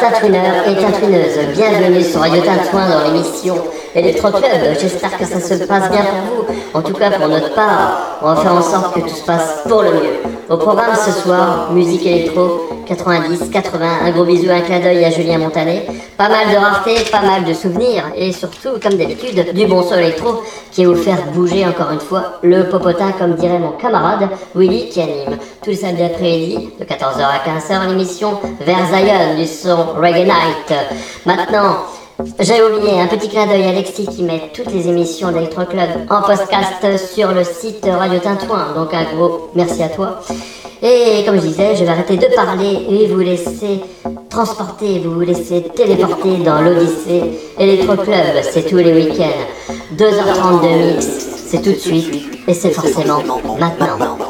Tatouineurs et tatouineuses. Bienvenue sur Radio Tatouin dans l'émission Electro Club. J'espère que ça se passe bien pour vous. En tout cas, pour notre part, on va faire en sorte que tout se passe pour le mieux. Au programme ce soir, musique électro, 90, 80, un gros bisou, un clin d'œil à Julien Montanet. Pas mal de raretés, pas mal de souvenirs et surtout, comme d'habitude, du bon son électro qui vous faire bouger encore une fois le popotin, comme dirait mon camarade Willy qui anime tous les samedis après-midi de 14h à 15h l'émission vers Zion du son Reggae Night. Maintenant, j'ai oublié un petit clin d'œil à Alexis qui met toutes les émissions d'Electro Club en podcast sur le site Radio Tintouin. Donc un gros merci à toi. Et comme je disais, je vais arrêter de parler et vous laisser transporter, vous laisser téléporter dans l'Odyssée Electro Club. C'est tous les week-ends. 2h30 de mix, c'est tout de suite et c'est forcément maintenant.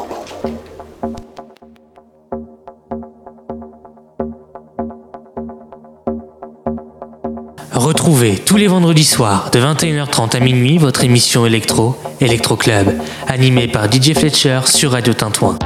Retrouvez tous les vendredis soirs de 21h30 à minuit votre émission électro, Electro Club, animée par DJ Fletcher sur Radio Tintouin.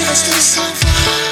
just as I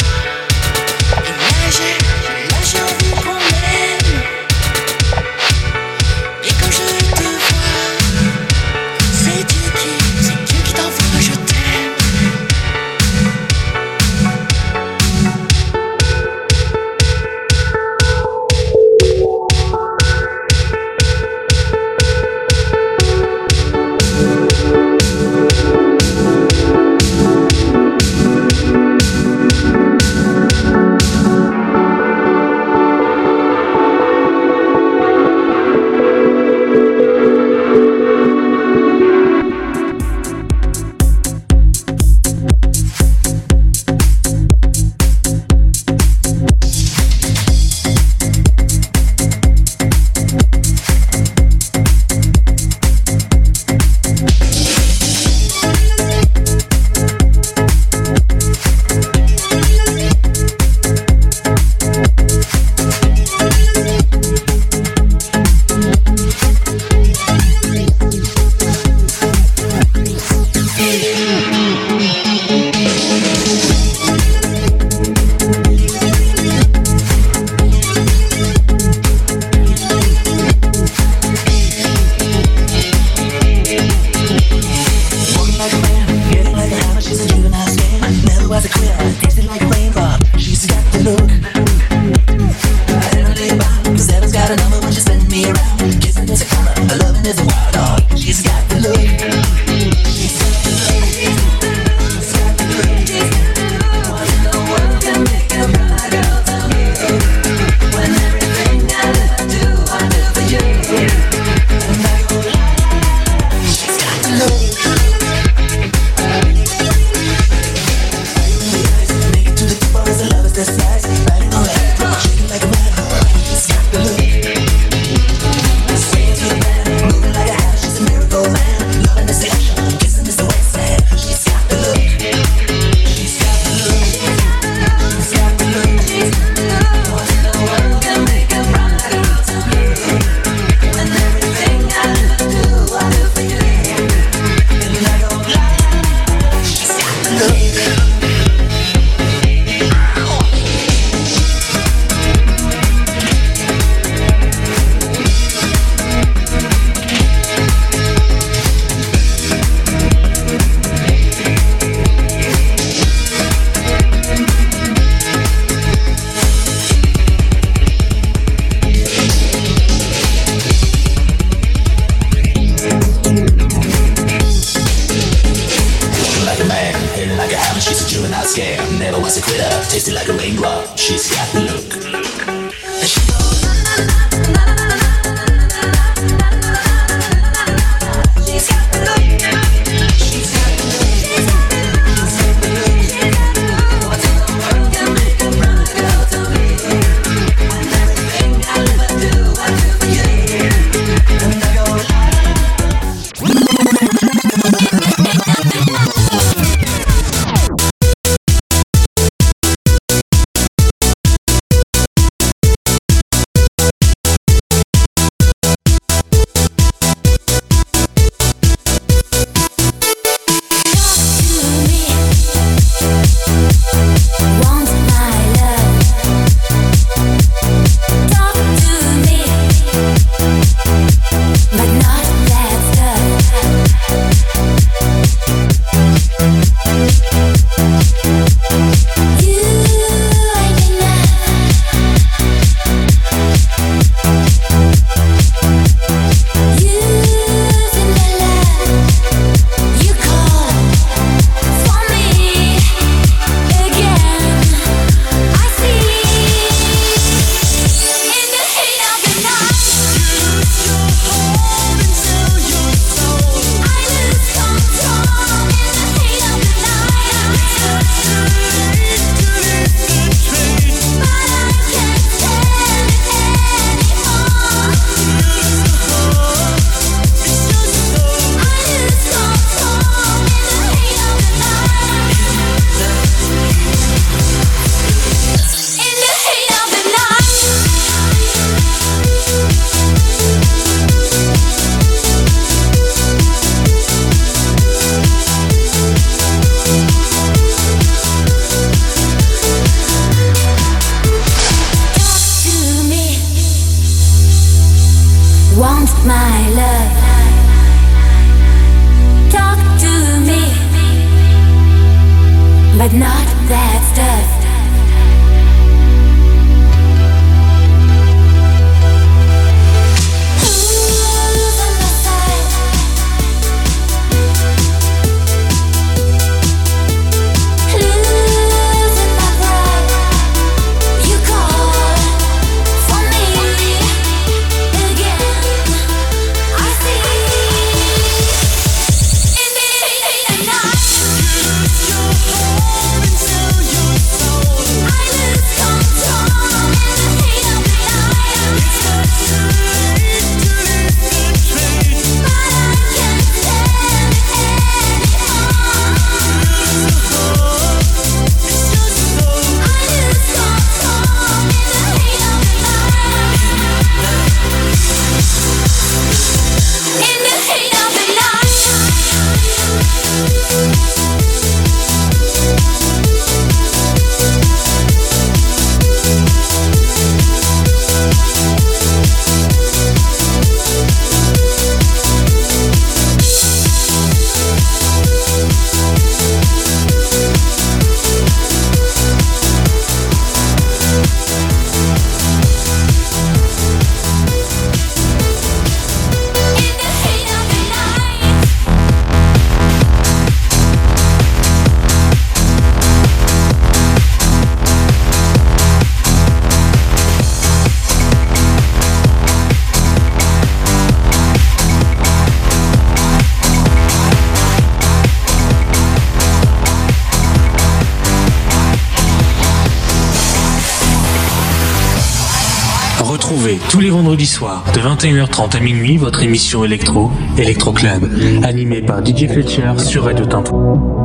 de 21h30 à minuit votre émission électro, Electro Club, animée par DJ Fletcher sur Radio Tintou.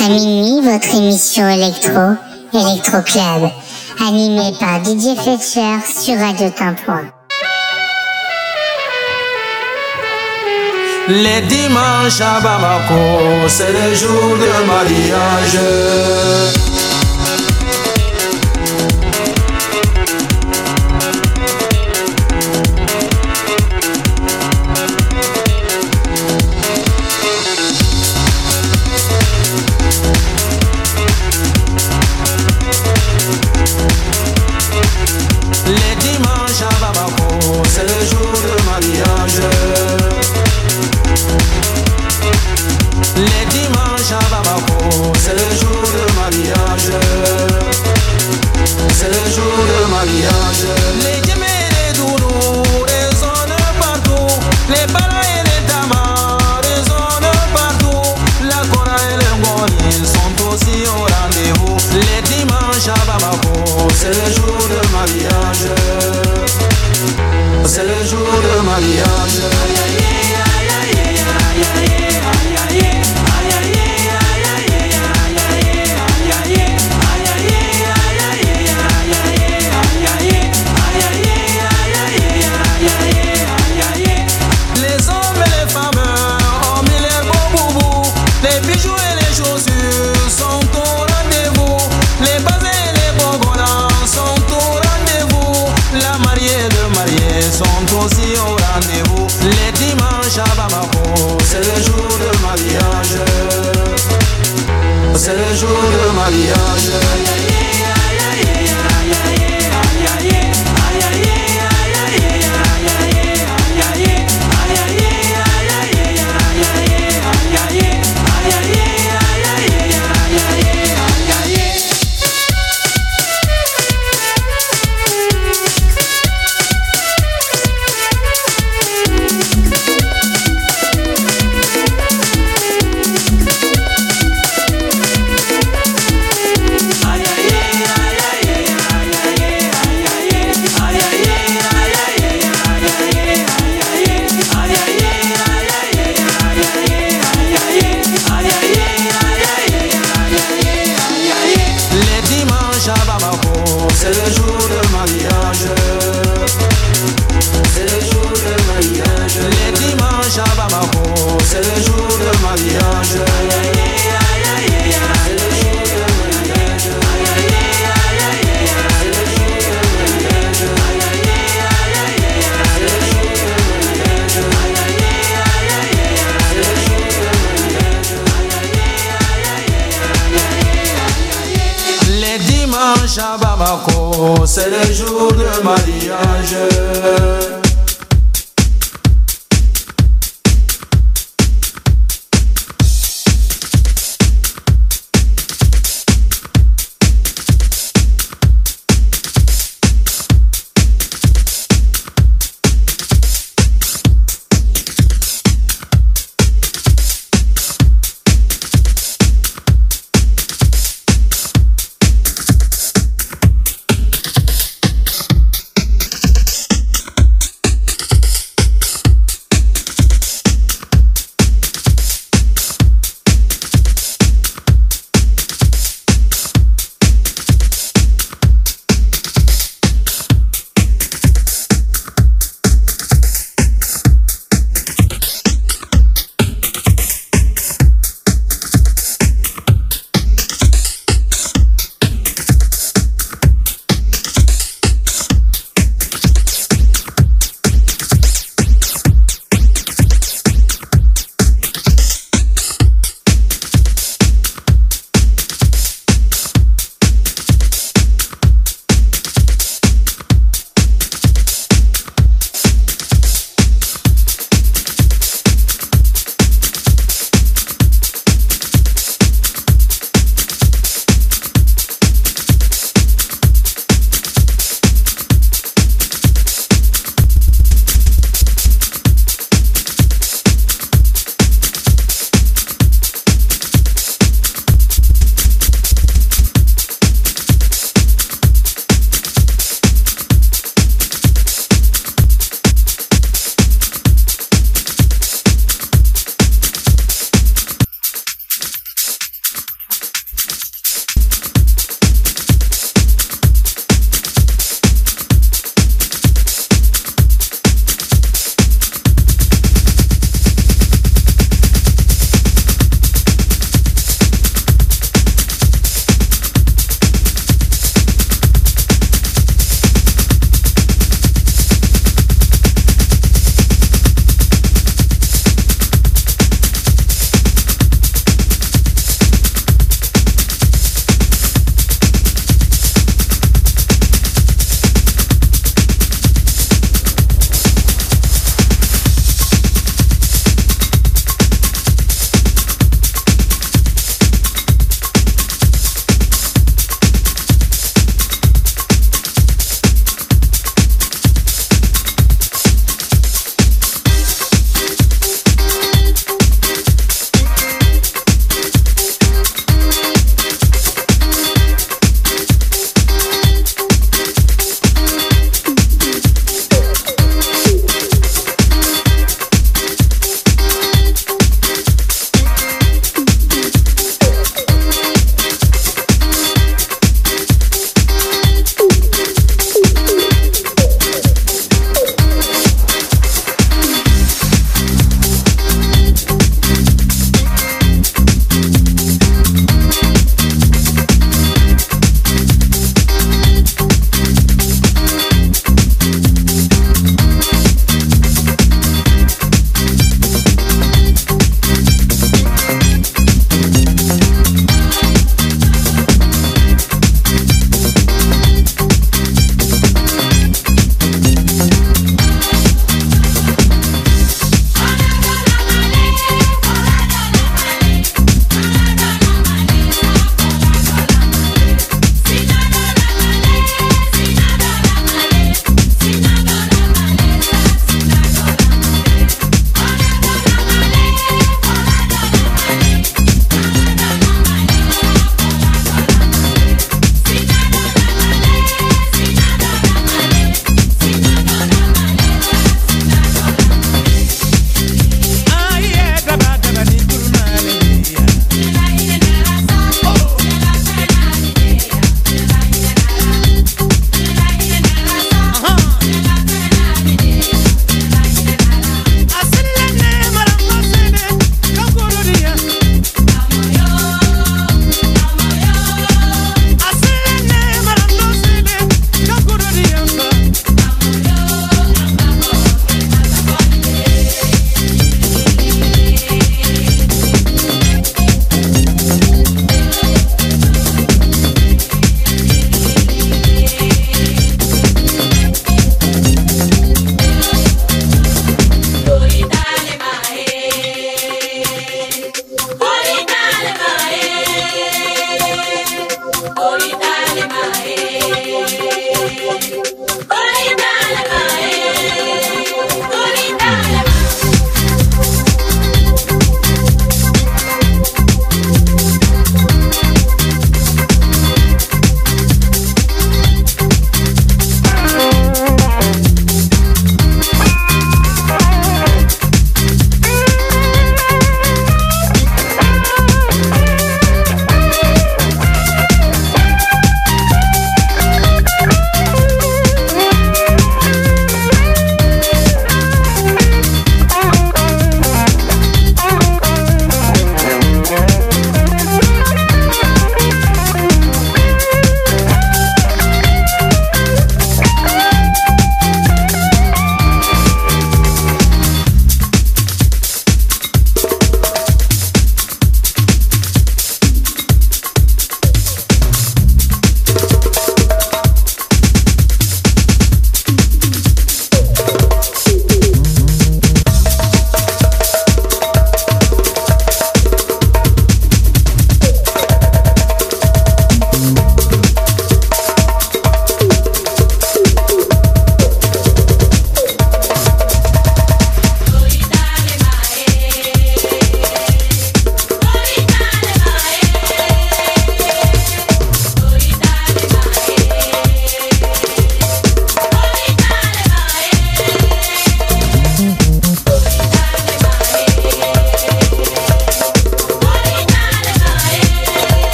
À minuit votre émission électro, Electro Club, animée par DJ Fletcher sur Radio Tintouin. Les dimanches à Bamako, c'est le jour de mariage.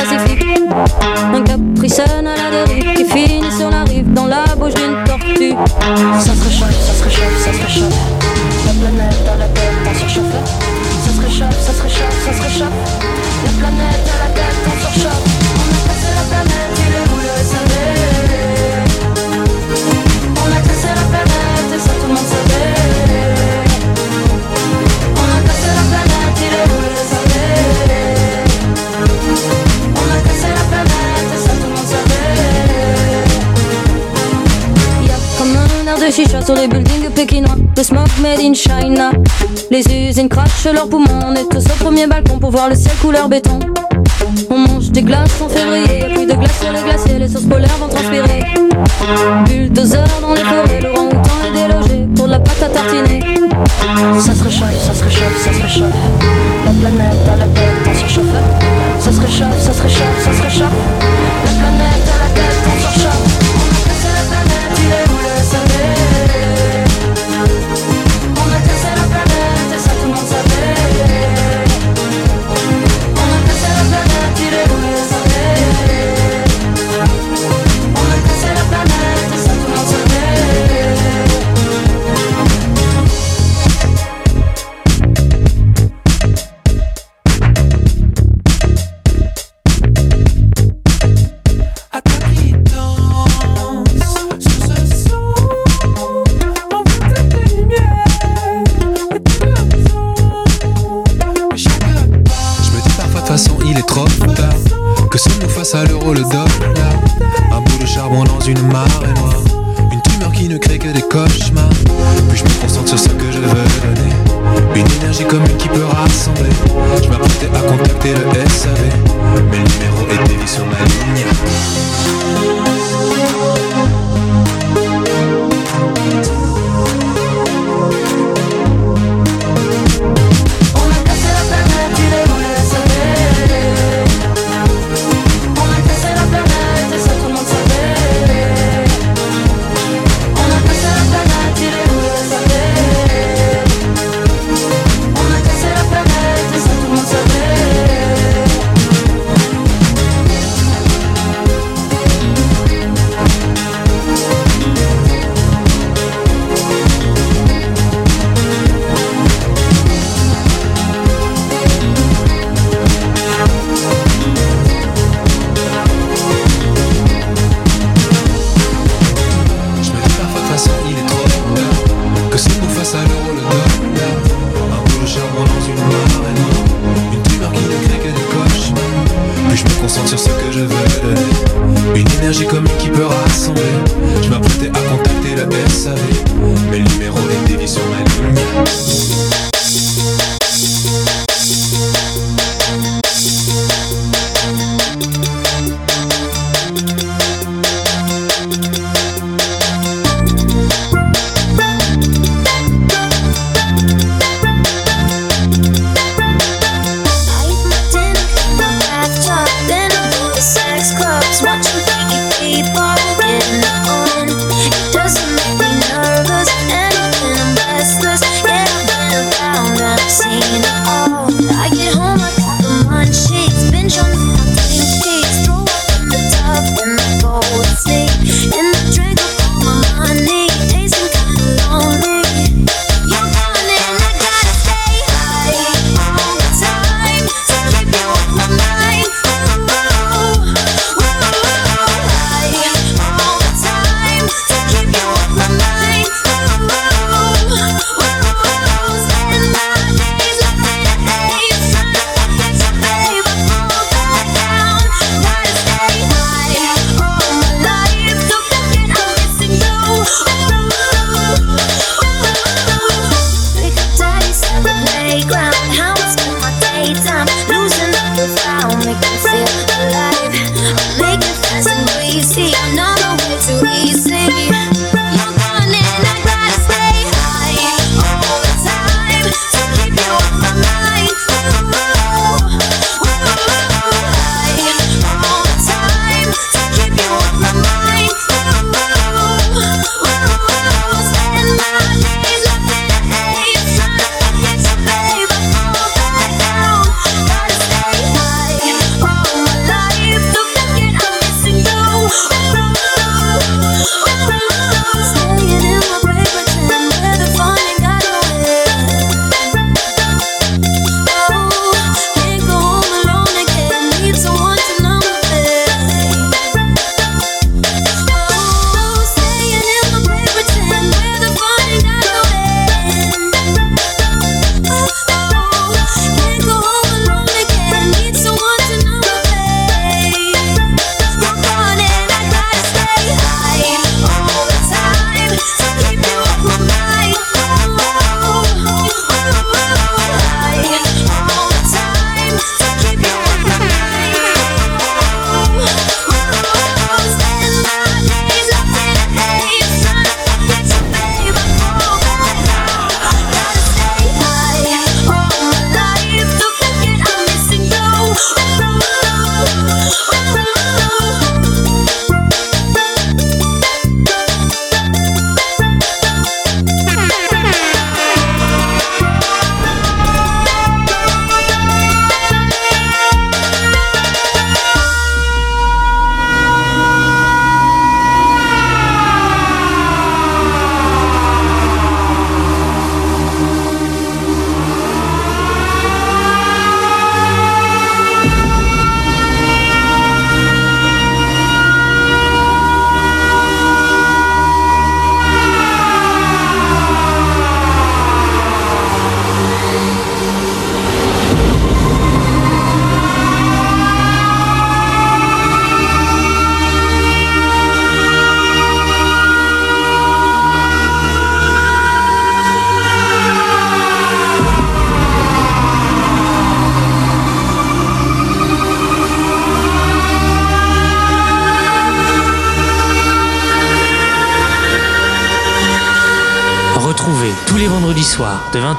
Pacifique. Un capricène à la dérive qui finit sur la rive dans la bouche d'une tortue. Ça se réchauffe, ça se réchauffe, ça se réchauffe. La planète à laquelle on surchauffe. Ça se réchauffe, ça se réchauffe, ça se réchauffe. La planète de chicha sur les buildings pékinois. Hein. Le smoke made in China. Les usines crachent leurs poumons. On est tous au premier balcon pour voir le ciel couleur béton. On mange des glaces en février. Plus de glace sur les glaciers, les sources polaires vont transpirer. Bulldozer dans les forêts, le rang-outan est délogé pour de la pâte à tartiner. Ça se réchauffe, ça se réchauffe, ça se réchauffe. La planète à la tête se surchauffe. Ça se réchauffe, ça se réchauffe, ça se réchauffe. La planète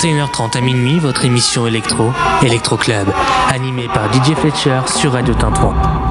21h30 à minuit, votre émission électro, Electro Club, animée par DJ Fletcher sur Radio Tintouin.